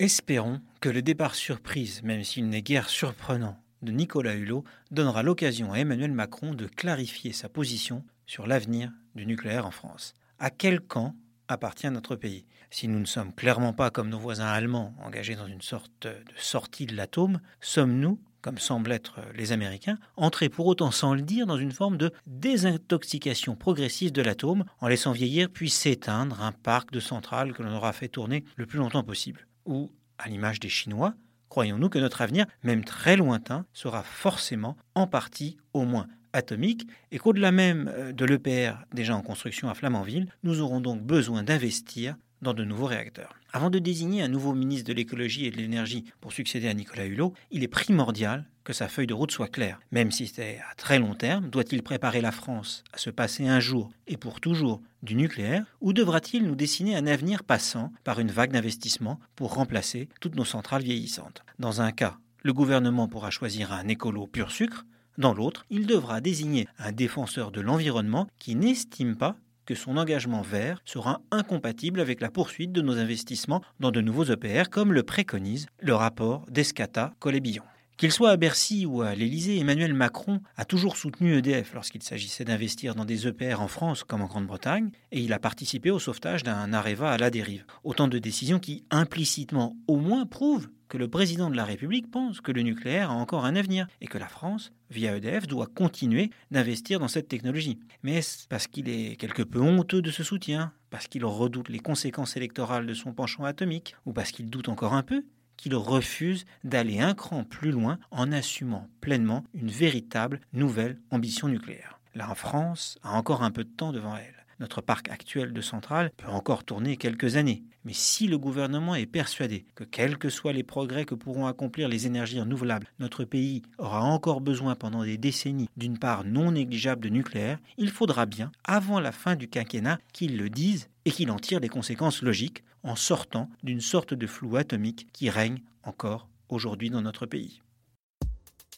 Espérons que le départ surprise, même s'il n'est guère surprenant, de Nicolas Hulot donnera l'occasion à Emmanuel Macron de clarifier sa position sur l'avenir du nucléaire en France. À quel camp appartient notre pays? Si nous ne sommes clairement pas comme nos voisins allemands engagés dans une sorte de sortie de l'atome, sommes-nous comme semblent être les Américains, entrés pour autant sans le dire dans une forme de désintoxication progressive de l'atome en laissant vieillir puis s'éteindre un parc de centrales que l'on aura fait tourner le plus longtemps possible? Ou, à l'image des Chinois, croyons-nous que notre avenir, même très lointain, sera forcément en partie au moins atomique et qu'au-delà même euh, de l'EPR déjà en construction à Flamanville, nous aurons donc besoin d'investir dans de nouveaux réacteurs. Avant de désigner un nouveau ministre de l'écologie et de l'énergie pour succéder à Nicolas Hulot, il est primordial que sa feuille de route soit claire. Même si c'est à très long terme, doit-il préparer la France à se passer un jour et pour toujours du nucléaire ou devra-t-il nous dessiner un avenir passant par une vague d'investissement pour remplacer toutes nos centrales vieillissantes? Dans un cas, le gouvernement pourra choisir un écolo pur sucre, dans l'autre, il devra désigner un défenseur de l'environnement qui n'estime pas que son engagement vert sera incompatible avec la poursuite de nos investissements dans de nouveaux EPR, comme le préconise le rapport d'Escata Colébillon. Qu'il soit à Bercy ou à l'Élysée, Emmanuel Macron a toujours soutenu EDF lorsqu'il s'agissait d'investir dans des EPR en France comme en Grande-Bretagne, et il a participé au sauvetage d'un Areva à la dérive. Autant de décisions qui, implicitement au moins, prouvent que le président de la République pense que le nucléaire a encore un avenir et que la France, via EDF, doit continuer d'investir dans cette technologie. Mais est-ce parce qu'il est quelque peu honteux de ce soutien, parce qu'il redoute les conséquences électorales de son penchant atomique, ou parce qu'il doute encore un peu? Qu'il refuse d'aller un cran plus loin en assumant pleinement une véritable nouvelle ambition nucléaire. La France a encore un peu de temps devant elle. Notre parc actuel de centrales peut encore tourner quelques années. Mais si le gouvernement est persuadé que quels que soient les progrès que pourront accomplir les énergies renouvelables, notre pays aura encore besoin pendant des décennies d'une part non négligeable de nucléaire, il faudra bien, avant la fin du quinquennat, qu'il le dise et qu'il en tire les conséquences logiques en sortant d'une sorte de flou atomique qui règne encore aujourd'hui dans notre pays.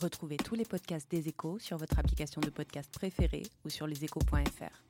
Retrouvez tous les podcasts des échos sur votre application de podcast préférée ou sur leséchos.fr.